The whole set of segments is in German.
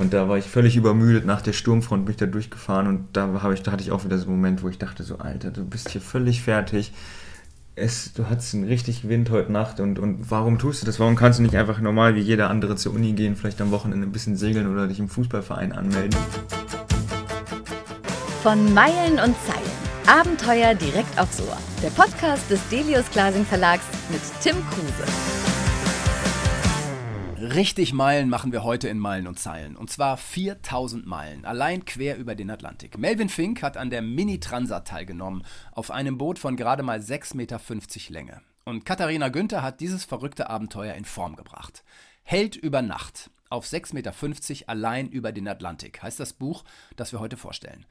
Und da war ich völlig übermüdet nach der Sturmfront, bin ich da durchgefahren und da, habe ich, da hatte ich auch wieder so einen Moment, wo ich dachte so, Alter, du bist hier völlig fertig. Es, du hattest einen richtig Wind heute Nacht und, und warum tust du das? Warum kannst du nicht einfach normal wie jeder andere zur Uni gehen, vielleicht am Wochenende ein bisschen segeln oder dich im Fußballverein anmelden? Von Meilen und Zeilen. Abenteuer direkt aufs Ohr. Der Podcast des Delius Glasing Verlags mit Tim Kruse. Richtig Meilen machen wir heute in Meilen und Zeilen. Und zwar 4000 Meilen, allein quer über den Atlantik. Melvin Fink hat an der Mini-Transat teilgenommen, auf einem Boot von gerade mal 6,50 Meter Länge. Und Katharina Günther hat dieses verrückte Abenteuer in Form gebracht. Held über Nacht, auf 6,50 Meter allein über den Atlantik, heißt das Buch, das wir heute vorstellen.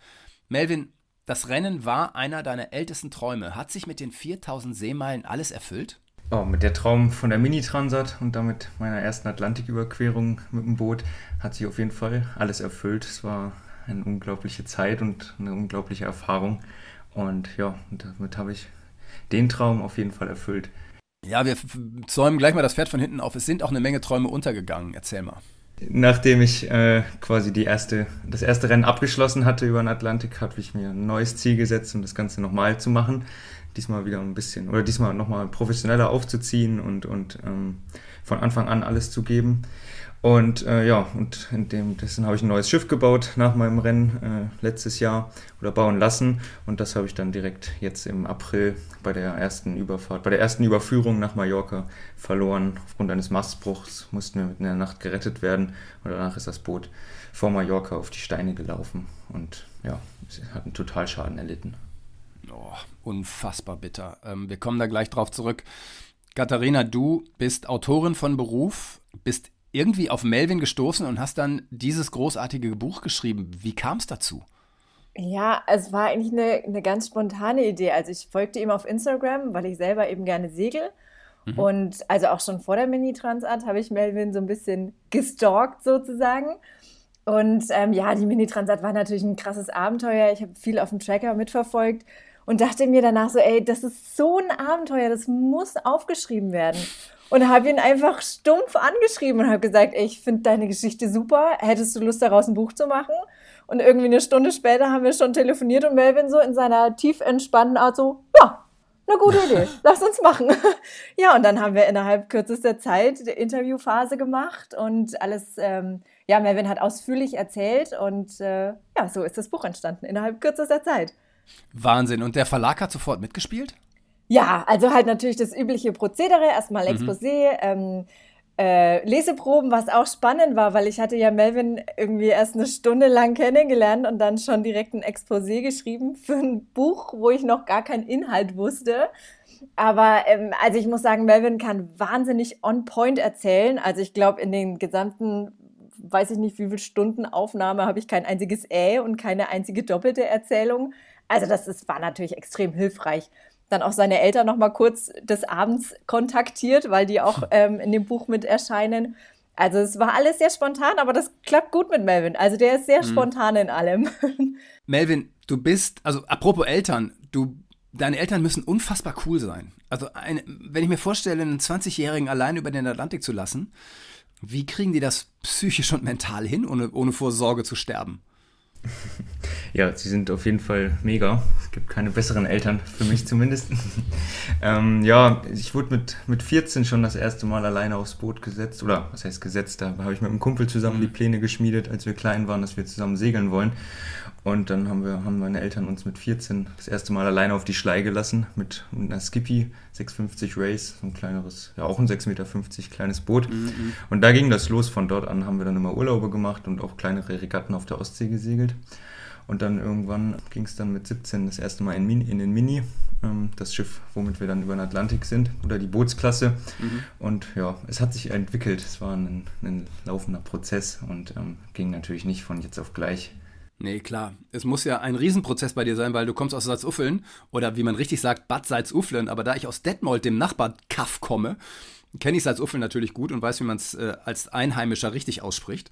Melvin, das Rennen war einer deiner ältesten Träume. Hat sich mit den 4000 Seemeilen alles erfüllt? Oh, mit der Traum von der Mini-Transat und damit meiner ersten Atlantiküberquerung mit dem Boot hat sich auf jeden Fall alles erfüllt. Es war eine unglaubliche Zeit und eine unglaubliche Erfahrung. Und ja, damit habe ich den Traum auf jeden Fall erfüllt. Ja, wir zäumen gleich mal das Pferd von hinten auf. Es sind auch eine Menge Träume untergegangen. Erzähl mal. Nachdem ich äh, quasi die erste, das erste Rennen abgeschlossen hatte über den Atlantik, habe ich mir ein neues Ziel gesetzt, um das Ganze nochmal zu machen diesmal wieder ein bisschen oder diesmal nochmal professioneller aufzuziehen und, und ähm, von Anfang an alles zu geben. Und äh, ja, und in dem, dessen habe ich ein neues Schiff gebaut nach meinem Rennen äh, letztes Jahr oder bauen lassen. Und das habe ich dann direkt jetzt im April bei der ersten Überfahrt, bei der ersten Überführung nach Mallorca verloren. Aufgrund eines Mastbruchs mussten wir mitten in der Nacht gerettet werden. Und danach ist das Boot vor Mallorca auf die Steine gelaufen. Und ja, hat einen Totalschaden erlitten. Oh, unfassbar bitter. Ähm, wir kommen da gleich drauf zurück. Katharina, du bist Autorin von Beruf, bist irgendwie auf Melvin gestoßen und hast dann dieses großartige Buch geschrieben. Wie kam es dazu? Ja, es war eigentlich eine, eine ganz spontane Idee. Also ich folgte ihm auf Instagram, weil ich selber eben gerne segel. Mhm. Und also auch schon vor der Mini-Transat habe ich Melvin so ein bisschen gestalkt sozusagen. Und ähm, ja, die Mini-Transat war natürlich ein krasses Abenteuer. Ich habe viel auf dem Tracker mitverfolgt und dachte mir danach so, ey, das ist so ein Abenteuer, das muss aufgeschrieben werden. Und habe ihn einfach stumpf angeschrieben und habe gesagt, ey, ich finde deine Geschichte super, hättest du Lust daraus ein Buch zu machen? Und irgendwie eine Stunde später haben wir schon telefoniert und Melvin so in seiner tief entspannten Art so, ja, eine gute Idee, lass uns machen. ja, und dann haben wir innerhalb kürzester Zeit die Interviewphase gemacht und alles, ähm, ja, Melvin hat ausführlich erzählt und äh, ja, so ist das Buch entstanden, innerhalb kürzester Zeit. Wahnsinn. Und der Verlag hat sofort mitgespielt? Ja, also halt natürlich das übliche Prozedere, erstmal mhm. Exposé, ähm, äh, Leseproben, was auch spannend war, weil ich hatte ja Melvin irgendwie erst eine Stunde lang kennengelernt und dann schon direkt ein Exposé geschrieben für ein Buch, wo ich noch gar keinen Inhalt wusste. Aber ähm, also ich muss sagen, Melvin kann wahnsinnig on point erzählen. Also ich glaube, in den gesamten, weiß ich nicht, wie viele Stunden Aufnahme habe ich kein einziges Ä und keine einzige doppelte Erzählung. Also das ist, war natürlich extrem hilfreich. Dann auch seine Eltern noch mal kurz des Abends kontaktiert, weil die auch ähm, in dem Buch mit erscheinen. Also es war alles sehr spontan, aber das klappt gut mit Melvin. Also der ist sehr mhm. spontan in allem. Melvin, du bist, also apropos Eltern, du, deine Eltern müssen unfassbar cool sein. Also eine, wenn ich mir vorstelle, einen 20-Jährigen allein über den Atlantik zu lassen, wie kriegen die das psychisch und mental hin, ohne, ohne vor Sorge zu sterben? Ja, sie sind auf jeden Fall mega. Es gibt keine besseren Eltern, für mich zumindest. ähm, ja, ich wurde mit, mit 14 schon das erste Mal alleine aufs Boot gesetzt. Oder was heißt gesetzt? Da habe ich mit einem Kumpel zusammen mhm. die Pläne geschmiedet, als wir klein waren, dass wir zusammen segeln wollen. Und dann haben, wir, haben meine Eltern uns mit 14 das erste Mal alleine auf die Schlei gelassen mit einer Skippy 650 Race, so ein kleineres, ja auch ein 6,50 Meter kleines Boot. Mhm, mhm. Und da ging das los. Von dort an haben wir dann immer Urlaube gemacht und auch kleinere Regatten auf der Ostsee gesegelt. Und dann irgendwann ging es dann mit 17 das erste Mal in, Mini, in den Mini, ähm, das Schiff, womit wir dann über den Atlantik sind, oder die Bootsklasse. Mhm. Und ja, es hat sich entwickelt. Es war ein, ein laufender Prozess und ähm, ging natürlich nicht von jetzt auf gleich. Nee, klar. Es muss ja ein Riesenprozess bei dir sein, weil du kommst aus Salzuffeln oder wie man richtig sagt, Bad Salzuffeln. Aber da ich aus Detmold, dem Nachbarkaff, komme, kenne ich Salzuffeln natürlich gut und weiß, wie man es äh, als Einheimischer richtig ausspricht.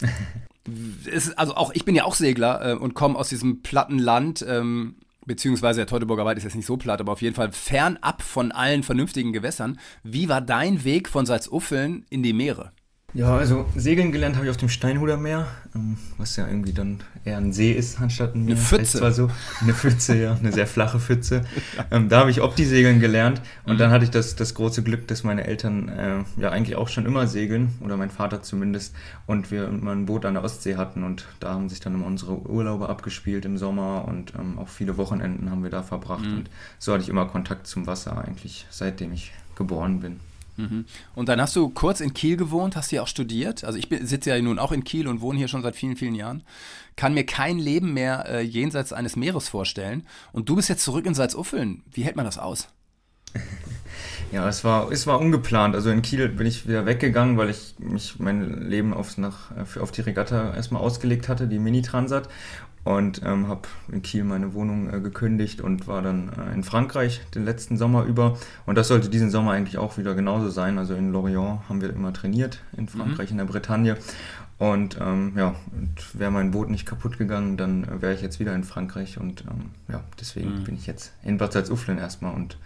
es, also auch ich bin ja auch Segler äh, und komme aus diesem platten Land. Ähm, beziehungsweise der Teutoburger Wald ist jetzt nicht so platt, aber auf jeden Fall fernab von allen vernünftigen Gewässern. Wie war dein Weg von Salzuffeln in die Meere? Ja, also segeln gelernt habe ich auf dem Steinhuder Meer, ähm, was ja irgendwie dann eher ein See ist anstatt ein Meer. Eine Pfütze. Zwar so. Eine Pfütze, ja, eine sehr flache Pfütze. Ähm, da habe ich Opti-Segeln gelernt und Mhm. dann hatte ich das, das große Glück, dass meine Eltern äh, ja eigentlich auch schon immer segeln, oder mein Vater zumindest, und wir immer ein Boot an der Ostsee hatten und da haben sich dann immer unsere Urlaube abgespielt im Sommer und ähm, auch viele Wochenenden haben wir da verbracht Mhm. und so hatte ich immer Kontakt zum Wasser eigentlich, seitdem ich geboren bin. Mhm. Und dann hast du kurz in Kiel gewohnt, hast hier auch studiert. Also ich sitze ja nun auch in Kiel und wohne hier schon seit vielen, vielen Jahren. Kann mir kein Leben mehr äh, jenseits eines Meeres vorstellen. Und du bist jetzt zurück in Salzuffeln. Wie hält man das aus? Ja, es war, es war ungeplant. Also in Kiel bin ich wieder weggegangen, weil ich mich mein Leben aufs, nach, für- auf die Regatta erstmal ausgelegt hatte, die Mini-Transat. Und ähm, habe in Kiel meine Wohnung äh, gekündigt und war dann äh, in Frankreich den letzten Sommer über. Und das sollte diesen Sommer eigentlich auch wieder genauso sein. Also in Lorient haben wir immer trainiert, in Frankreich, in der Bretagne. Und ähm, ja, wäre mein Boot nicht kaputt gegangen, dann äh, wäre ich jetzt wieder in Frankreich. Und ähm, ja, deswegen Mhm. bin ich jetzt in Bad Salzuflen erstmal und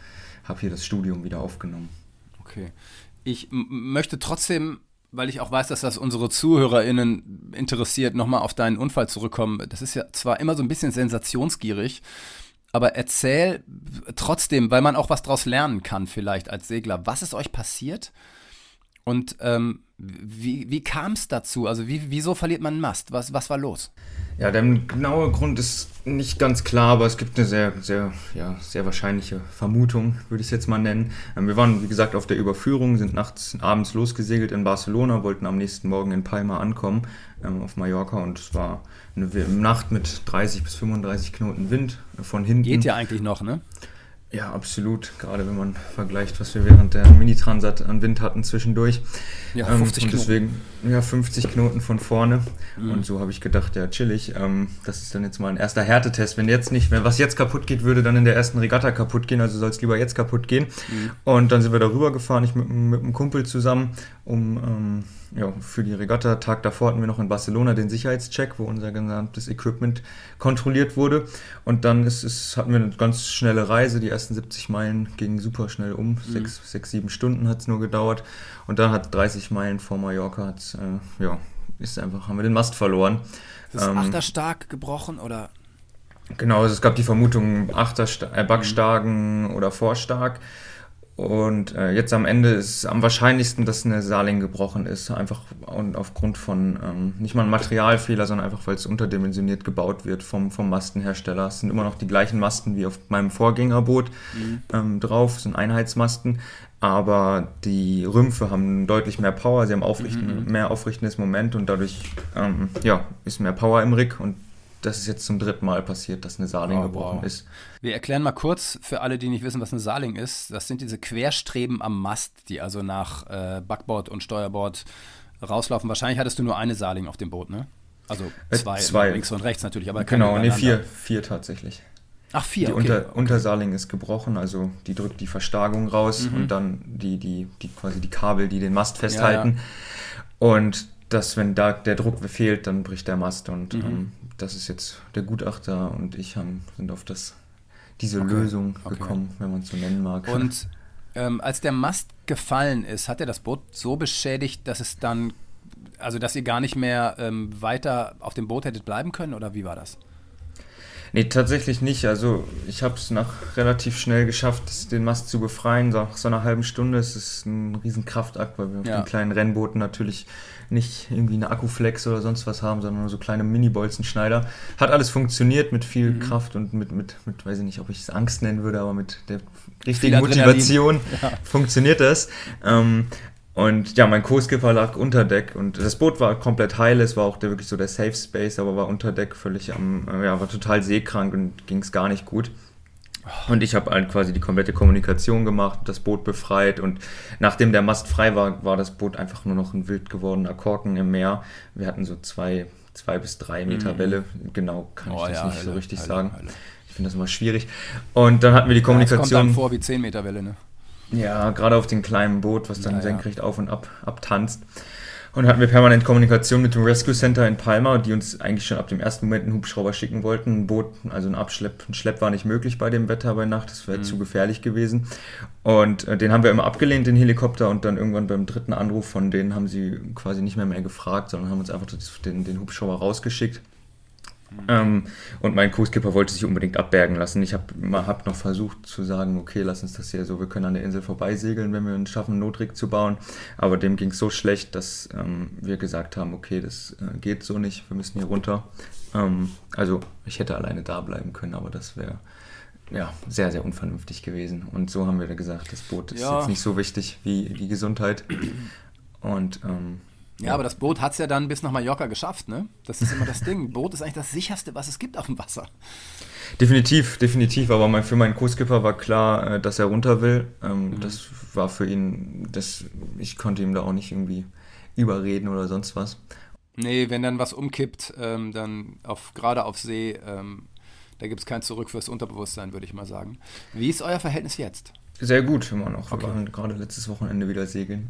habe hier das Studium wieder aufgenommen. Okay. Ich möchte trotzdem, weil ich auch weiß, dass das unsere ZuhörerInnen interessiert, nochmal auf deinen Unfall zurückkommen. Das ist ja zwar immer so ein bisschen sensationsgierig, aber erzähl trotzdem, weil man auch was draus lernen kann, vielleicht als Segler. Was ist euch passiert? Und ähm, wie, wie kam es dazu? Also, wie, wieso verliert man einen Mast? Was, was war los? Ja, der genaue Grund ist nicht ganz klar, aber es gibt eine sehr, sehr, ja, sehr wahrscheinliche Vermutung, würde ich es jetzt mal nennen. Ähm, Wir waren, wie gesagt, auf der Überführung, sind nachts, abends losgesegelt in Barcelona, wollten am nächsten Morgen in Palma ankommen, ähm, auf Mallorca, und es war eine Nacht mit 30 bis 35 Knoten Wind äh, von hinten. Geht ja eigentlich noch, ne? Ja, absolut. Gerade wenn man vergleicht, was wir während der Mini-Transat an Wind hatten zwischendurch. Ja, Ähm, 50 und Knoten. deswegen, ja, 50 Knoten von vorne. Mhm. Und so habe ich gedacht, ja, chillig. Ähm, das ist dann jetzt mal ein erster Härtetest. Wenn jetzt nicht, wenn was jetzt kaputt geht, würde dann in der ersten Regatta kaputt gehen. Also soll es lieber jetzt kaputt gehen. Mhm. Und dann sind wir darüber gefahren, ich mit, mit einem Kumpel zusammen, um ähm, ja, für die Regatta. Tag davor hatten wir noch in Barcelona den Sicherheitscheck, wo unser gesamtes Equipment kontrolliert wurde. Und dann ist es, hatten wir eine ganz schnelle Reise. Die ersten 70 Meilen gingen super schnell um. Sechs, sechs sieben Stunden hat es nur gedauert. Und dann hat 30 Meilen vor Mallorca, hat's, äh, ja, ist einfach, haben wir den Mast verloren. Ist Ähm, Achterstark gebrochen oder? Genau, also es gab die Vermutung Achtersta äh, Backstarken oder Vorstark. Und äh, jetzt am Ende ist am wahrscheinlichsten, dass eine Saling gebrochen ist. Einfach und aufgrund von ähm, nicht mal ein Materialfehler, sondern einfach, weil es unterdimensioniert gebaut wird vom, vom Mastenhersteller. Es sind immer noch die gleichen Masten wie auf meinem Vorgängerboot ähm, drauf, es sind Einheitsmasten. Aber die Rümpfe haben deutlich mehr Power, sie haben aufrichten, mehr aufrichtendes Moment und dadurch ähm, ja, ist mehr Power im Rig und das ist jetzt zum dritten Mal passiert, dass eine Saling Oh, gebrochen wow. ist. Wir erklären mal kurz für alle, die nicht wissen, was eine Saling ist. Das sind diese Querstreben am Mast, die also nach äh, Backbord und Steuerbord rauslaufen. Wahrscheinlich hattest du nur eine Saling auf dem Boot, ne? Also Äh, zwei, zwei. links und rechts natürlich, aber keine Genau, nee, vier, vier tatsächlich. Ach, vier, die okay. Unter, Untersaling ist gebrochen, also die drückt die Verstärkung raus Mhm. und dann die, die, die quasi die Kabel, die den Mast festhalten. Und das, wenn da der Druck fehlt, dann bricht der Mast. Und Mhm. ähm, das ist jetzt der Gutachter und ich haben, sind auf das, diese Okay, Lösung okay. gekommen, wenn man es so nennen mag. Und ähm, als der Mast gefallen ist, hat er das Boot so beschädigt, dass es dann, also dass ihr gar nicht mehr ähm, weiter auf dem Boot hättet bleiben können oder wie war das? Nee, tatsächlich nicht. Also ich habe es nach relativ schnell geschafft, den Mast zu befreien. Nach so einer halben Stunde Es ist ein riesen Kraftakt, weil wir auf Ja. den kleinen Rennbooten natürlich nicht irgendwie eine Akkuflex oder sonst was haben, sondern nur so kleine Mini-Bolzenschneider. Hat alles funktioniert mit viel Mhm. Kraft und mit, mit, mit, weiß ich nicht, ob ich es Angst nennen würde, aber mit der richtigen. Motivation funktioniert das. Ähm, und ja, mein Co-Skipper lag unter Deck und das Boot war komplett heil, es war auch der, wirklich so der Safe Space, aber war unter Deck völlig am, äh, ja, war total seekrank und ging es gar nicht gut. Und ich habe halt quasi die komplette Kommunikation gemacht, das Boot befreit und nachdem der Mast frei war, war das Boot einfach nur noch ein wild gewordener Korken im Meer. Wir hatten so zwei, zwei bis drei Meter Mhm. Welle, genau kann Oh ich das ja, nicht so Hölle, richtig Hölle, sagen. Hölle. Ich finde das immer schwierig. Und dann hatten wir die Ja, es kommt Kommunikation. dann vor wie 10 Meter Welle, ne? Ja, gerade auf dem kleinen Boot, was dann Ja, ja. senkrecht auf und ab abtanzt. Und hatten wir permanent Kommunikation mit dem Rescue Center in Palma, die uns eigentlich schon ab dem ersten Moment einen Hubschrauber schicken wollten. Ein Boot, also ein Abschlepp, ein Schlepp war nicht möglich bei dem Wetter bei Nacht, das wäre mhm. zu gefährlich gewesen. Und äh, den haben wir immer abgelehnt, den Helikopter, und dann irgendwann beim dritten Anruf von denen haben sie quasi nicht mehr mehr gefragt, sondern haben uns einfach den, den Hubschrauber rausgeschickt. Ähm, und mein Co-Skipper wollte sich unbedingt abbergen lassen. Ich habe hab noch versucht zu sagen, okay, lass uns das hier so, wir können an der Insel vorbeisegeln, wenn wir es schaffen, Notrig zu bauen. Aber dem ging es so schlecht, dass ähm, wir gesagt haben, okay, das äh, geht so nicht, wir müssen hier runter. Ähm, also ich hätte alleine da bleiben können, aber das wäre ja, sehr, sehr unvernünftig gewesen. Und so haben wir gesagt, das Boot ist ja. jetzt nicht so wichtig wie die Gesundheit. Und ähm, ja, aber das Boot hat es ja dann bis nach Mallorca geschafft, ne? Das ist immer das Ding. Boot ist eigentlich das sicherste, was es gibt auf dem Wasser. Definitiv, definitiv. Aber mein, für meinen Co-Skipper war klar, äh, dass er runter will. Ähm, mhm. Das war für ihn, das, ich konnte ihm da auch nicht irgendwie überreden oder sonst was. Nee, wenn dann was umkippt, ähm, dann auf, gerade auf See, ähm, da gibt es kein Zurück fürs Unterbewusstsein, würde ich mal sagen. Wie ist euer Verhältnis jetzt? Sehr gut immer noch. Wir okay. waren gerade letztes Wochenende wieder segeln.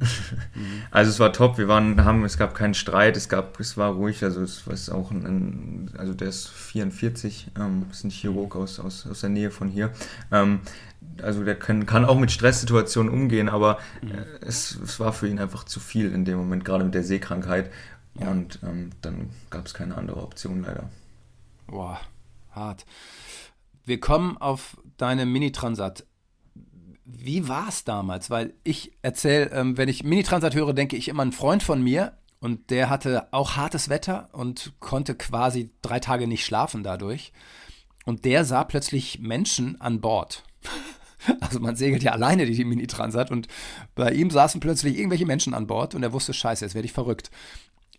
Mhm. Also es war top. Wir waren, haben, es gab keinen Streit, es gab, es war ruhig. Also es ist auch ein, also der ist 44, ähm, ist ein Chirurg aus, aus, aus der Nähe von hier. Ähm, also der kann, kann auch mit Stresssituationen umgehen, aber mhm. äh, es, es war für ihn einfach zu viel in dem Moment, gerade mit der Seekrankheit. Ja. Und ähm, dann gab es keine andere Option leider. Boah, hart. Wir kommen auf deine Mini-Transat wie war es damals? Weil ich erzähle, ähm, wenn ich Mini-Transat höre, denke ich immer einen Freund von mir und der hatte auch hartes Wetter und konnte quasi drei Tage nicht schlafen dadurch. Und der sah plötzlich Menschen an Bord. Also man segelt ja alleine die Mini-Transat und bei ihm saßen plötzlich irgendwelche Menschen an Bord und er wusste, scheiße, jetzt werde ich verrückt.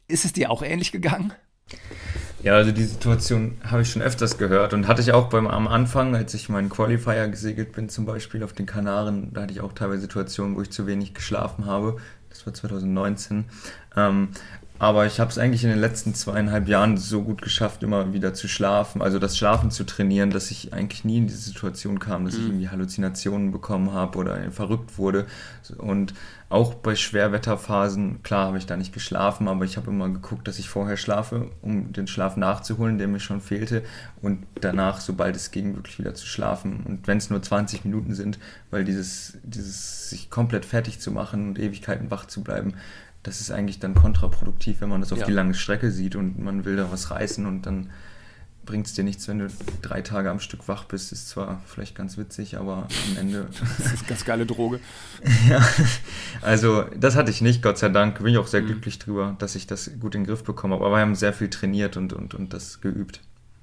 Ist es dir auch ähnlich gegangen? Ja, also die Situation habe ich schon öfters gehört und hatte ich auch beim am Anfang, als ich meinen Qualifier gesegelt bin, zum Beispiel auf den Kanaren, da hatte ich auch teilweise Situationen, wo ich zu wenig geschlafen habe. Das war 2019. Ähm, aber ich habe es eigentlich in den letzten zweieinhalb Jahren so gut geschafft, immer wieder zu schlafen, also das Schlafen zu trainieren, dass ich eigentlich nie in diese Situation kam, dass mhm. ich irgendwie Halluzinationen bekommen habe oder verrückt wurde. Und auch bei Schwerwetterphasen, klar habe ich da nicht geschlafen, aber ich habe immer geguckt, dass ich vorher schlafe, um den Schlaf nachzuholen, der mir schon fehlte. Und danach, sobald es ging, wirklich wieder zu schlafen. Und wenn es nur 20 Minuten sind, weil dieses, dieses sich komplett fertig zu machen und Ewigkeiten wach zu bleiben, das ist eigentlich dann kontraproduktiv, wenn man das auf ja. die lange Strecke sieht und man will da was reißen und dann bringt es dir nichts, wenn du drei Tage am Stück wach bist. Ist zwar vielleicht ganz witzig, aber am Ende. das ist eine ganz geile Droge. ja, also das hatte ich nicht, Gott sei Dank. Bin ich auch sehr mhm. glücklich drüber, dass ich das gut in den Griff bekomme. Aber wir haben sehr viel trainiert und, und, und das geübt.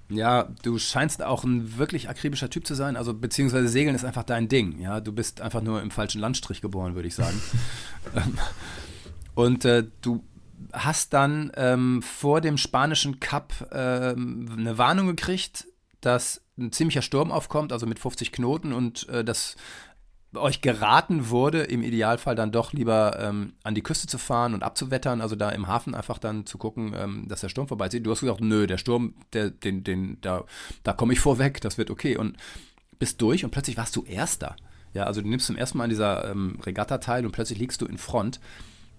Ja, du scheinst auch ein wirklich akribischer Typ zu sein. Also, beziehungsweise Segeln ist einfach dein Ding. Ja, du bist einfach nur im falschen Landstrich geboren, würde ich sagen. Und äh, du hast dann ähm, vor dem spanischen Cup ähm, eine Warnung gekriegt, dass ein ziemlicher Sturm aufkommt, also mit 50 Knoten und äh, dass euch geraten wurde, im Idealfall dann doch lieber ähm, an die Küste zu fahren und abzuwettern, also da im Hafen einfach dann zu gucken, ähm, dass der Sturm vorbeizieht. Du hast gesagt, nö, der Sturm, der, den, den, da, da komme ich vorweg, das wird okay. Und bist durch und plötzlich warst du Erster. Ja, also du nimmst zum ersten Mal an dieser ähm, Regatta teil und plötzlich liegst du in Front.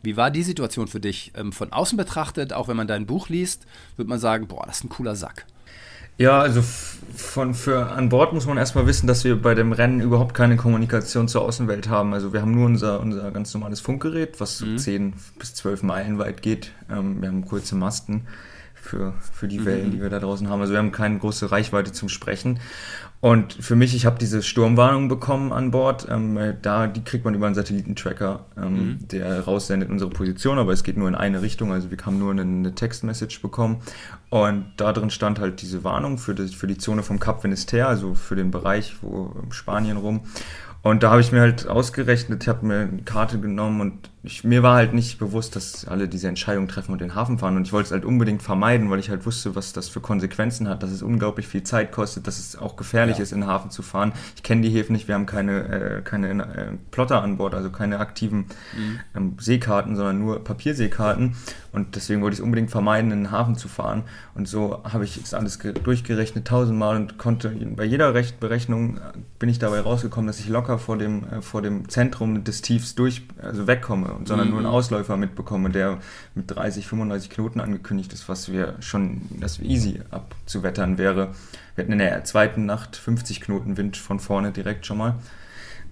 Wie war die Situation für dich? Ähm, von außen betrachtet, auch wenn man dein Buch liest, würde man sagen, boah, das ist ein cooler Sack. Ja, also von für an Bord muss man erstmal wissen, dass wir bei dem Rennen überhaupt keine Kommunikation zur Außenwelt haben. Also wir haben nur unser, unser ganz normales Funkgerät, was so mhm. 10 bis 12 Meilen weit geht. Ähm, wir haben kurze Masten für, für die Wellen, mhm. die wir da draußen haben. Also wir haben keine große Reichweite zum Sprechen. Und für mich, ich habe diese Sturmwarnung bekommen an Bord. Ähm, da, die kriegt man über einen Satellitentracker, ähm, mhm. der raussendet unsere Position, aber es geht nur in eine Richtung. Also wir haben nur eine, eine Textmessage bekommen. Und da drin stand halt diese Warnung für die, für die Zone vom Cap Finisterre, also für den Bereich, wo Spanien rum. Und da habe ich mir halt ausgerechnet, ich habe mir eine Karte genommen und ich, mir war halt nicht bewusst, dass alle diese Entscheidung treffen und den Hafen fahren. Und ich wollte es halt unbedingt vermeiden, weil ich halt wusste, was das für Konsequenzen hat, dass es unglaublich viel Zeit kostet, dass es auch gefährlich ja. ist, in den Hafen zu fahren. Ich kenne die Häfen nicht, wir haben keine, äh, keine äh, Plotter an Bord, also keine aktiven mhm. ähm, Seekarten, sondern nur Papierseekarten. Und deswegen wollte ich es unbedingt vermeiden, in den Hafen zu fahren. Und so habe ich es alles durchgerechnet tausendmal und konnte bei jeder Recht Berechnung äh, bin ich dabei rausgekommen, dass ich locker vor dem, äh, vor dem Zentrum des Tiefs durch, also wegkomme sondern mhm. nur einen mhm. Ausläufer mitbekomme, der mit 30, 35 Knoten angekündigt ist, was wir schon, das easy abzuwettern wäre. Wir hatten in der zweiten Nacht 50 Knoten Wind von vorne direkt schon mal.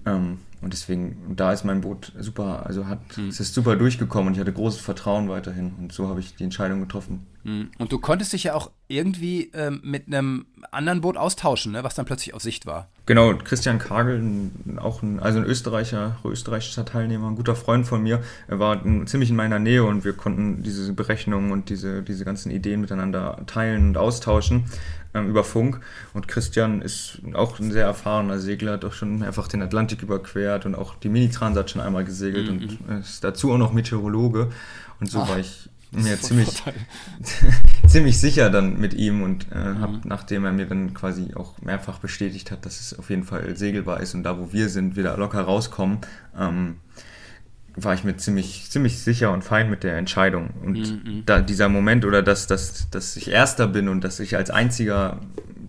Ähm, und deswegen, da ist mein Boot super, also hat, mhm. es ist super durchgekommen und ich hatte großes Vertrauen weiterhin. Und so habe ich die Entscheidung getroffen. Mhm. Und du konntest dich ja auch irgendwie ähm, mit einem anderen Boot austauschen, ne, was dann plötzlich auf Sicht war. Genau, Christian Kagel, auch ein, also ein Österreicher, österreichischer Teilnehmer, ein guter Freund von mir, er war ziemlich in meiner Nähe und wir konnten diese Berechnungen und diese, diese ganzen Ideen miteinander teilen und austauschen ähm, über Funk. Und Christian ist auch ein sehr erfahrener Segler, hat auch schon mehrfach den Atlantik überquert und auch die Mini-Transat schon einmal gesegelt mhm. und ist dazu auch noch Meteorologe. Und so Ach, war ich mir ziemlich, ziemlich sicher dann mit ihm und äh, mhm. hab, nachdem er mir dann quasi auch mehrfach bestätigt hat, dass es auf jeden Fall segelbar ist und da, wo wir sind, wieder locker rauskommen, ähm, war ich mir ziemlich, ziemlich sicher und fein mit der Entscheidung. Und mhm. da dieser Moment oder dass, dass, dass ich Erster bin und dass ich als einziger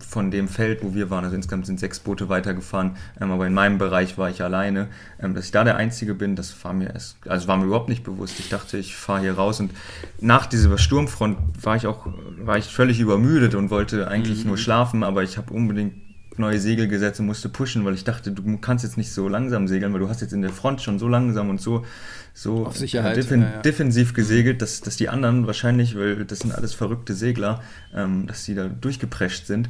von dem Feld, wo wir waren, also insgesamt sind sechs Boote weitergefahren, ähm, aber in meinem Bereich war ich alleine, ähm, dass ich da der Einzige bin, das war mir erst, also war mir überhaupt nicht bewusst. Ich dachte, ich fahre hier raus und nach dieser Sturmfront war ich auch, war ich völlig übermüdet und wollte eigentlich mhm. nur schlafen, aber ich habe unbedingt neue Segel gesetzt und musste pushen, weil ich dachte, du kannst jetzt nicht so langsam segeln, weil du hast jetzt in der Front schon so langsam und so, so defen ja, ja. defensiv gesegelt, dass, dass die anderen wahrscheinlich, weil das sind alles verrückte Segler, ähm, dass die da durchgeprescht sind.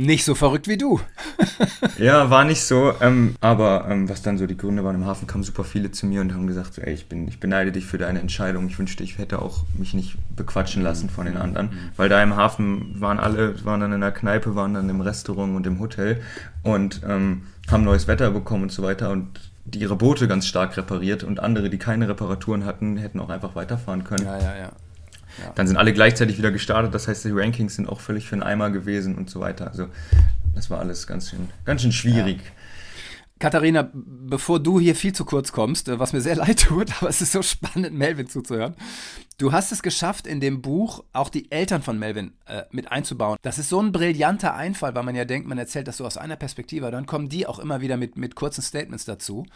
Nicht so verrückt wie du. ja, war nicht so. Ähm, aber ähm, was dann so die Gründe waren, im Hafen kamen super viele zu mir und haben gesagt, so, ey, ich, bin, ich beneide dich für deine Entscheidung. Ich wünschte, ich hätte auch mich nicht bequatschen lassen von den mhm. anderen. Mhm. Weil da im Hafen waren alle, waren dann in der Kneipe, waren dann im Restaurant und im Hotel und ähm, haben neues Wetter bekommen und so weiter und die ihre Boote ganz stark repariert und andere, die keine Reparaturen hatten, hätten auch einfach weiterfahren können. Ja, ja, ja. Dann sind alle gleichzeitig wieder gestartet, das heißt, die Rankings sind auch völlig für den Eimer gewesen und so weiter. Also das war alles ganz schön, ganz schön schwierig. Ja. Katharina, bevor du hier viel zu kurz kommst, äh, was mir sehr leid tut, aber es ist so spannend, Melvin zuzuhören. Du hast es geschafft, in dem Buch auch die Eltern von Melvin äh, mit einzubauen. Das ist so ein brillanter Einfall, weil man ja denkt, man erzählt das so aus einer Perspektive. Dann kommen die auch immer wieder mit, mit kurzen Statements dazu.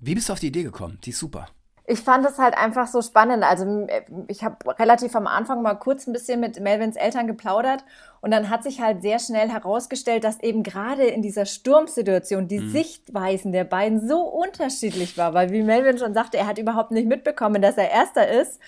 Wie bist du auf die Idee gekommen? Die ist super. Ich fand es halt einfach so spannend. Also ich habe relativ am Anfang mal kurz ein bisschen mit Melvins Eltern geplaudert und dann hat sich halt sehr schnell herausgestellt, dass eben gerade in dieser Sturmsituation die mhm. Sichtweisen der beiden so unterschiedlich war, weil wie Melvin schon sagte, er hat überhaupt nicht mitbekommen, dass er erster ist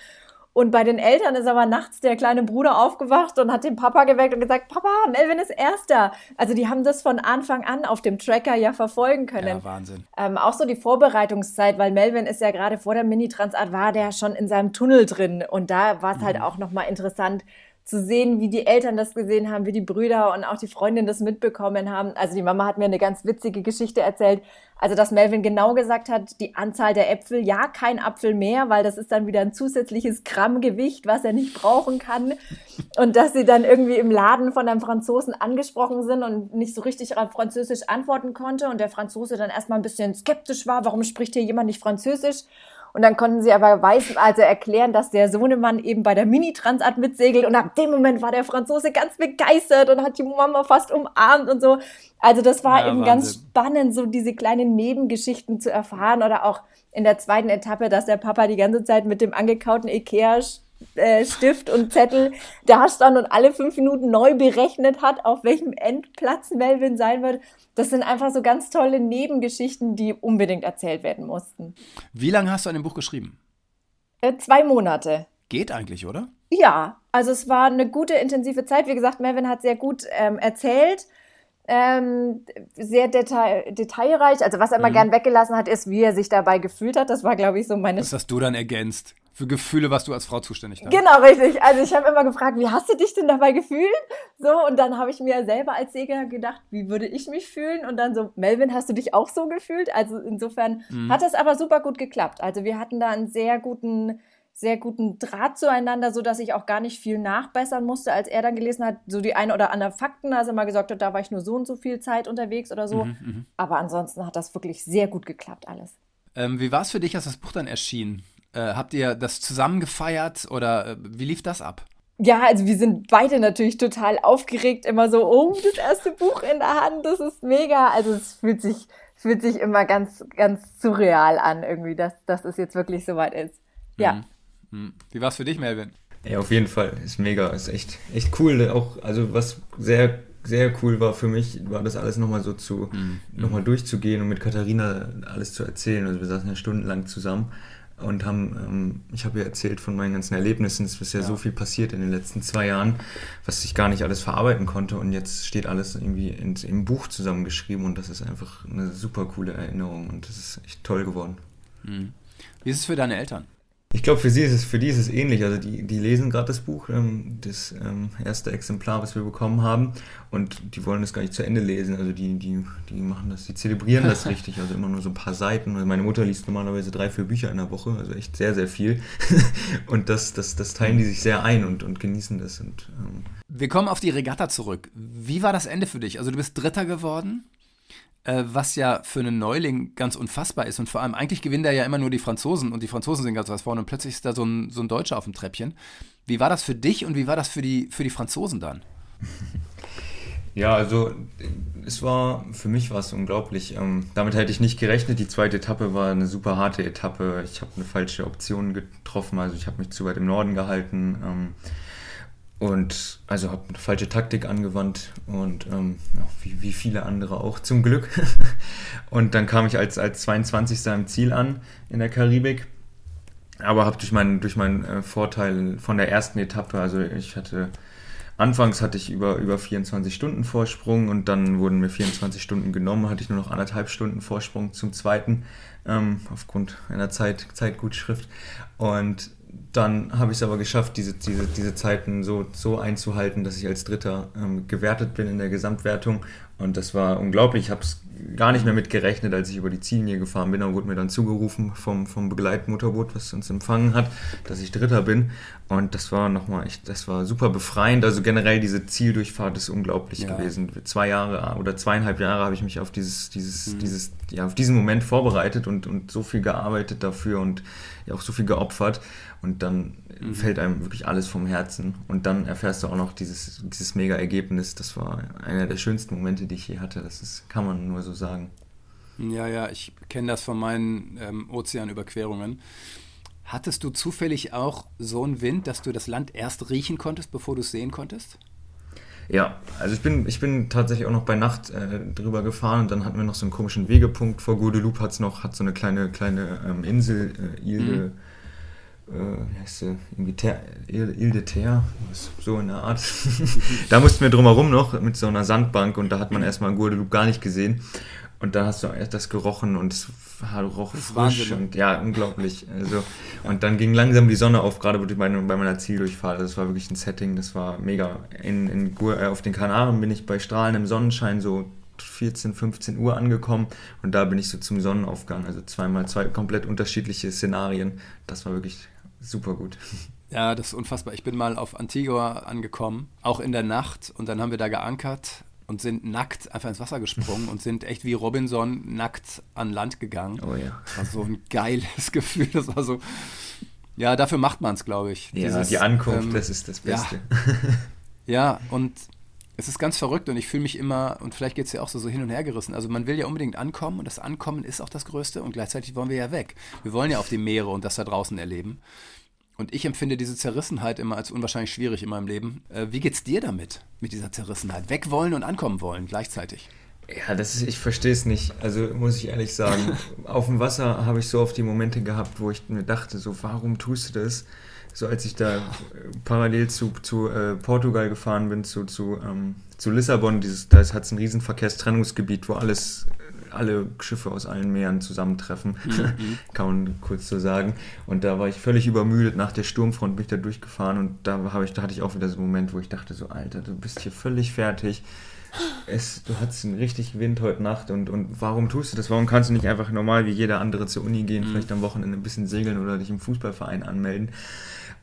und bei den Eltern ist aber nachts der kleine Bruder aufgewacht und hat den Papa geweckt und gesagt, Papa, Melvin ist Erster. Also die haben das von Anfang an auf dem Tracker ja verfolgen können. Ja, Wahnsinn. Ähm, auch so die Vorbereitungszeit, weil Melvin ist ja gerade vor der Mini-Transat, war der schon in seinem Tunnel drin. Und da war es halt mhm. halt auch nochmal interessant, zu sehen, wie die Eltern das gesehen haben, wie die Brüder und auch die Freundin das mitbekommen haben. Also die Mama hat mir eine ganz witzige Geschichte erzählt. Also dass Melvin genau gesagt hat, die Anzahl der Äpfel, ja, kein Apfel mehr, weil das ist dann wieder ein zusätzliches Grammgewicht, was er nicht brauchen kann. Und dass sie dann irgendwie im Laden von einem Franzosen angesprochen sind und nicht so richtig auf Französisch antworten konnte und der Franzose dann erstmal ein bisschen skeptisch war, warum spricht hier jemand nicht Französisch? Und dann konnten sie aber weiß, also erklären, dass der Sohnemann eben bei der Mini-Transat mitsegelt. Und ab dem Moment war der Franzose ganz begeistert und hat die Mama fast umarmt und so. Also das war ja, eben Wahnsinn. ganz spannend, so diese kleinen Nebengeschichten zu erfahren. Oder auch in der zweiten Etappe, dass der Papa die ganze Zeit mit dem angekauten Ikea äh, Stift und Zettel da stand und alle fünf Minuten neu berechnet hat, auf welchem Endplatz Melvin sein wird. Das sind einfach so ganz tolle Nebengeschichten, die unbedingt erzählt werden mussten. Wie lange hast du an dem Buch geschrieben? Äh, zwei Monate. Geht eigentlich, oder? Ja, also es war eine gute, intensive Zeit. Wie gesagt, Melvin hat sehr gut ähm, erzählt. Ähm, sehr detail, detailreich. Also was er immer mhm. gern weggelassen hat, ist, wie er sich dabei gefühlt hat. Das war, glaube ich, so meine. Das hast du dann ergänzt für Gefühle, was du als Frau zuständig hast. Genau, richtig. Also ich habe immer gefragt, wie hast du dich denn dabei gefühlt? So, und dann habe ich mir selber als Segler gedacht, wie würde ich mich fühlen? Und dann so, Melvin, hast du dich auch so gefühlt? Also insofern mhm. hat es aber super gut geklappt. Also wir hatten da einen sehr guten, sehr guten Draht zueinander, so dass ich auch gar nicht viel nachbessern musste, als er dann gelesen hat, so die ein oder anderen Fakten, also mal gesagt hat, da war ich nur so und so viel Zeit unterwegs oder so. Mhm, mhm. aber ansonsten hat das wirklich sehr gut geklappt alles. Ähm, wie war es für dich, als das Buch dann erschien? Äh, habt ihr das zusammen gefeiert oder äh, wie lief das ab? Ja, also wir sind beide natürlich total aufgeregt, immer so, oh, das erste Buch in der Hand, das ist mega. Also es fühlt sich fühlt sich immer ganz, ganz surreal an, irgendwie, dass, dass es jetzt wirklich soweit ist. Ja. Mhm. Mhm. Wie war es für dich, Melvin? Ja, auf jeden Fall. Ist mega. Ist echt, echt cool. Auch, also was sehr, sehr cool war für mich, war das alles nochmal so zu, mhm. nochmal durchzugehen und mit Katharina alles zu erzählen. Also wir saßen ja stundenlang zusammen und haben, ähm, ich habe ja erzählt von meinen ganzen Erlebnissen, es ist ja, ja, so viel passiert in den letzten zwei Jahren, was ich gar nicht alles verarbeiten konnte und jetzt steht alles irgendwie in, im Buch zusammengeschrieben und das ist einfach eine super coole Erinnerung und das ist echt toll geworden. Mhm. Wie ist es für deine Eltern? Ich glaube, für sie ist es, für die ist es ähnlich. Also die, die lesen gerade das Buch, ähm, das ähm, erste Exemplar, was wir bekommen haben, und die wollen das gar nicht zu Ende lesen. Also die, die, die machen das, die zelebrieren das richtig. Also immer nur so ein paar Seiten. Also meine Mutter liest normalerweise drei, vier Bücher in der Woche, also echt sehr, sehr viel. und das, das, das teilen die sich sehr ein und, und genießen das. Und, ähm wir kommen auf die Regatta zurück. Wie war das Ende für dich? Also du bist Dritter geworden was ja für einen Neuling ganz unfassbar ist. Und vor allem, eigentlich gewinnen da ja immer nur die Franzosen und die Franzosen sind ganz was vorne und plötzlich ist da so ein, so ein Deutscher auf dem Treppchen. Wie war das für dich und wie war das für die, für die Franzosen dann? Ja, also es war, für mich war es unglaublich. Ähm, damit hätte ich nicht gerechnet. Die zweite Etappe war eine super harte Etappe. Ich habe eine falsche Option getroffen, also ich habe mich zu weit im Norden gehalten. Ähm, und also habe eine falsche Taktik angewandt und ähm, ja, wie, wie, viele andere auch zum Glück. und dann kam ich als, als 22. im Ziel an in der Karibik. Aber habe durch meinen durch meinen äh, Vorteil von der ersten Etappe, also ich hatte anfangs hatte ich über, über 24 Stunden Vorsprung und dann wurden mir 24 Stunden genommen, hatte ich nur noch anderthalb Stunden Vorsprung zum zweiten ähm, aufgrund einer Zeit, Zeitgutschrift. Und dann habe ich es aber geschafft, diese, diese, diese Zeiten so, so einzuhalten, dass ich als Dritter ähm, gewertet bin in der Gesamtwertung. Und das war unglaublich. Ich habe es gar nicht mehr mit gerechnet, als ich über die Ziellinie gefahren bin. Da wurde mir dann zugerufen vom, vom Begleitmotorboot, was uns empfangen hat, dass ich Dritter bin. Und das war nochmal echt, das war super befreiend. Also generell diese Zieldurchfahrt ist unglaublich ja. gewesen. Zwei Jahre oder zweieinhalb Jahre habe ich mich auf dieses, dieses, mhm. dieses, ja, auf diesen Moment vorbereitet und, und so viel gearbeitet dafür und ja auch so viel geopfert. Und dann mhm. fällt einem wirklich alles vom Herzen. Und dann erfährst du auch noch dieses, dieses mega Ergebnis. Das war einer der schönsten Momente, die ich je hatte. Das ist, kann man nur so sagen. Ja, ja, ich kenne das von meinen ähm, Ozeanüberquerungen. Hattest du zufällig auch so einen Wind, dass du das Land erst riechen konntest, bevor du es sehen konntest? Ja, also ich bin, ich bin tatsächlich auch noch bei Nacht äh, drüber gefahren und dann hatten wir noch so einen komischen Wegepunkt. Vor Guadeloupe hat es noch, hat so eine kleine, kleine ähm, Insel, äh, Ile, mhm wie heißt sie, irgendwie Ter, Ile de Terre, so in der Art. da mussten wir drumherum noch mit so einer Sandbank und da hat man erstmal Guadeloupe gar nicht gesehen. Und da hast du erst das gerochen und es roch frisch Wahnsinn, und ja, unglaublich. Also, und dann ging langsam die Sonne auf, gerade bei, bei meiner Zieldurchfahrt. Das war wirklich ein Setting, das war mega. In, in, äh, auf den Kanaren bin ich bei strahlendem Sonnenschein so 14, 15 Uhr angekommen und da bin ich so zum Sonnenaufgang. Also zweimal zwei komplett unterschiedliche Szenarien. Das war wirklich super gut. Ja, das ist unfassbar. Ich bin mal auf Antigua angekommen, auch in der Nacht, und dann haben wir da geankert und sind nackt einfach ins Wasser gesprungen und sind echt wie Robinson nackt an Land gegangen. Oh ja. Das war so ein geiles Gefühl. Das war so. Ja, dafür macht man es, glaube ich. Ja, Dieses, die Ankunft, ähm, das ist das Beste. Ja, ja und es ist ganz verrückt und ich fühle mich immer, und vielleicht geht es ja auch so, so hin und her gerissen. Also man will ja unbedingt ankommen und das Ankommen ist auch das Größte und gleichzeitig wollen wir ja weg. Wir wollen ja auf die Meere und das da draußen erleben. Und ich empfinde diese Zerrissenheit immer als unwahrscheinlich schwierig in meinem Leben. Äh, wie geht's dir damit, mit dieser Zerrissenheit? Weg wollen und ankommen wollen gleichzeitig? Ja, das ist, ich verstehe es nicht. Also muss ich ehrlich sagen, auf dem Wasser habe ich so oft die Momente gehabt, wo ich mir dachte, so, warum tust du das? so als ich da parallel zu, zu äh, Portugal gefahren bin, zu, zu, ähm, zu Lissabon, dieses, da hat es ein riesen Verkehrstrennungsgebiet, wo alles, alle Schiffe aus allen Meeren zusammentreffen, mhm. kann man kurz so sagen. Und da war ich völlig übermüdet, nach der Sturmfront bin ich da durchgefahren und da, ich, da hatte ich auch wieder so einen Moment, wo ich dachte so, Alter, du bist hier völlig fertig. Es, du hattest einen richtigen Wind heute Nacht und, und warum tust du das? Warum kannst du nicht einfach normal wie jeder andere zur Uni gehen, mhm. vielleicht am Wochenende ein bisschen segeln oder dich im Fußballverein anmelden?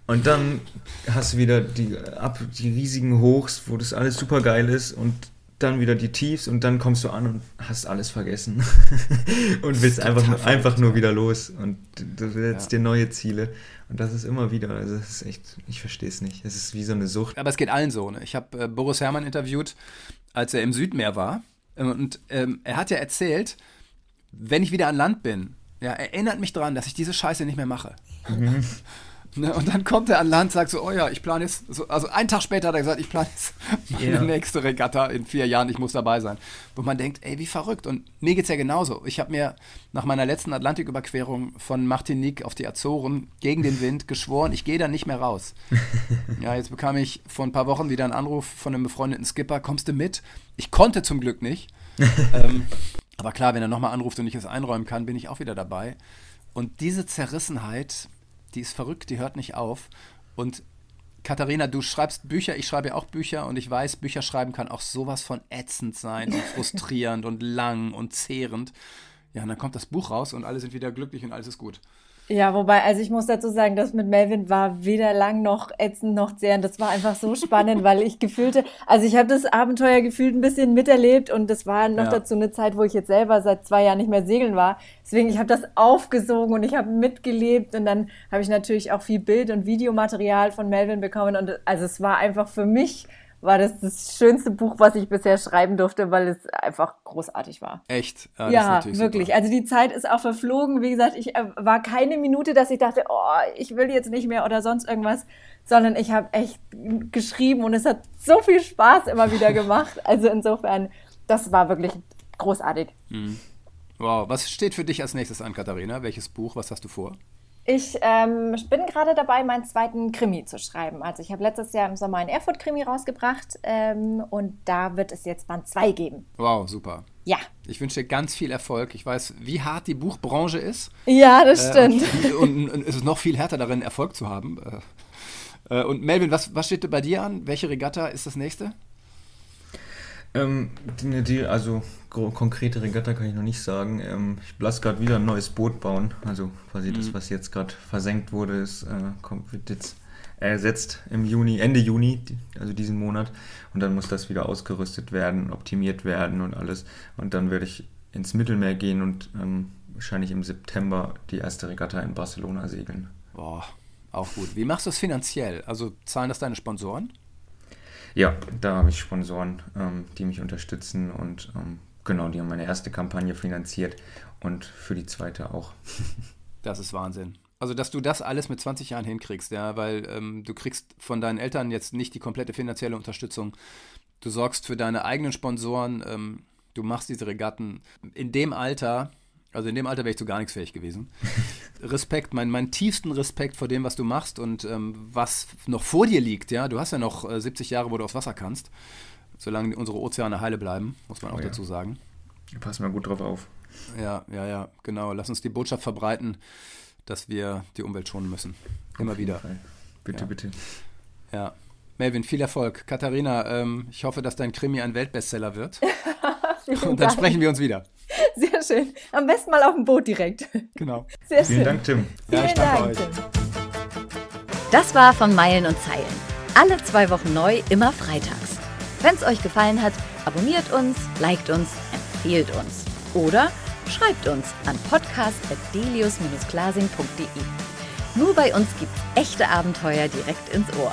Und dann hast du wieder die, ab, die riesigen Hochs, wo das alles super geil ist und dann wieder die Tiefs und dann kommst du an und hast alles vergessen und willst einfach nur, einfach nur wieder los und du setzt ja. dir neue Ziele und das ist immer wieder, also das ist echt, ich verstehe es nicht, es ist wie so eine Sucht. Aber es geht allen so, ne? ich habe äh, Boris Herrmann interviewt, als er im Südmeer war und ähm, er hat ja erzählt, wenn ich wieder an Land bin, ja, erinnert mich daran, dass ich diese Scheiße nicht mehr mache. Mhm. Ne, und dann kommt er an Land, sagt so, oh ja, ich plane jetzt, so, also einen Tag später hat er gesagt, ich plane jetzt meine yeah. nächste Regatta in vier Jahren, ich muss dabei sein. Wo man denkt, ey, wie verrückt. Und mir geht es ja genauso. Ich habe mir nach meiner letzten Atlantiküberquerung von Martinique auf die Azoren gegen den Wind geschworen, ich gehe da nicht mehr raus. ja, jetzt bekam ich vor ein paar Wochen wieder einen Anruf von einem befreundeten Skipper, kommst du mit? Ich konnte zum Glück nicht. ähm, aber klar, wenn er nochmal anruft und ich es einräumen kann, bin ich auch wieder dabei. Und diese Zerrissenheit, die ist verrückt, die hört nicht auf. Und Katharina, du schreibst Bücher, ich schreibe ja auch Bücher und ich weiß, Bücher schreiben kann auch sowas von ätzend sein und frustrierend und lang und zehrend. Ja, und dann kommt das Buch raus und alle sind wieder glücklich und alles ist gut. Ja, wobei, also ich muss dazu sagen, das mit Melvin war weder lang noch ätzend noch zehrend. Das war einfach so spannend, weil ich gefühlte, also ich habe das Abenteuer gefühlt ein bisschen miterlebt und das war noch ja. dazu eine Zeit, wo ich jetzt selber seit zwei Jahren nicht mehr segeln war. Deswegen, ich habe das aufgesogen und ich habe mitgelebt und dann habe ich natürlich auch viel Bild- und Videomaterial von Melvin bekommen und also es war einfach für mich war das das schönste Buch, was ich bisher schreiben durfte, weil es einfach großartig war. Echt? Ja, ja wirklich. Super. Also die Zeit ist auch verflogen. Wie gesagt, ich äh, war keine Minute, dass ich dachte, oh, ich will jetzt nicht mehr oder sonst irgendwas, sondern ich habe echt geschrieben und es hat so viel Spaß immer wieder gemacht. Also insofern, das war wirklich großartig. Mhm. Wow, was steht für dich als nächstes an, Katharina? Welches Buch? Was hast du vor? Ich ähm, bin gerade dabei, meinen zweiten Krimi zu schreiben. Also ich habe letztes Jahr im Sommer einen Erfurt-Krimi rausgebracht ähm, und da wird es jetzt Band 2 geben. Wow, super. Ja. Ich wünsche dir ganz viel Erfolg. Ich weiß, wie hart die Buchbranche ist. Ja, das äh, stimmt. Und, und, und, es ist noch viel härter darin, Erfolg zu haben. Äh, äh und Melvin, was, was steht bei dir an? Welche Regatta ist das nächste? Ähm, die, die, also konkrete Regatta kann ich noch nicht sagen. Ähm, ich lasse gerade wieder ein neues Boot bauen. Also quasi mhm. das, was jetzt gerade versenkt wurde, ist, äh, kommt, wird jetzt ersetzt im Juni, Ende Juni, also diesen Monat. Und dann muss das wieder ausgerüstet werden, optimiert werden und alles. Und dann werde ich ins Mittelmeer gehen und ähm, wahrscheinlich im September die erste Regatta in Barcelona segeln. Boah, auch gut. Wie machst du es finanziell? Also zahlen das deine Sponsoren? Ja, da habe ich Sponsoren, ähm, die mich unterstützen und ähm, genau, die haben meine erste Kampagne finanziert und für die zweite auch. das ist Wahnsinn. Also, dass du das alles mit 20 Jahren hinkriegst, ja, weil ähm, du kriegst von deinen Eltern jetzt nicht die komplette finanzielle Unterstützung. Du sorgst für deine eigenen Sponsoren, ähm, du machst diese Regatten in dem Alter, also in dem Alter wäre ich zu gar nichts fähig gewesen. Respekt, mein, mein tiefsten Respekt vor dem, was du machst und ähm, was noch vor dir liegt. Ja, du hast ja noch äh, 70 Jahre, wo du aufs Wasser kannst, solange unsere Ozeane heile bleiben, muss man auch oh ja. dazu sagen. Passen wir gut drauf auf. Ja, ja, ja, genau. Lass uns die Botschaft verbreiten, dass wir die Umwelt schonen müssen. Immer wieder. Fall. Bitte, ja. bitte. Ja. Melvin, viel Erfolg. Katharina, ähm, ich hoffe, dass dein Krimi ein Weltbestseller wird. und dann Dank. sprechen wir uns wieder. Sehr schön. Am besten mal auf dem Boot direkt. Genau. Sehr Vielen schön. Dank, Tim. Vielen ja, Dank, euch. Tim. Das war von Meilen und Zeilen. Alle zwei Wochen neu, immer freitags. Wenn es euch gefallen hat, abonniert uns, liked uns, empfehlt uns. Oder schreibt uns an podcast.delius-glasing.de. Nur bei uns gibt's echte Abenteuer direkt ins Ohr.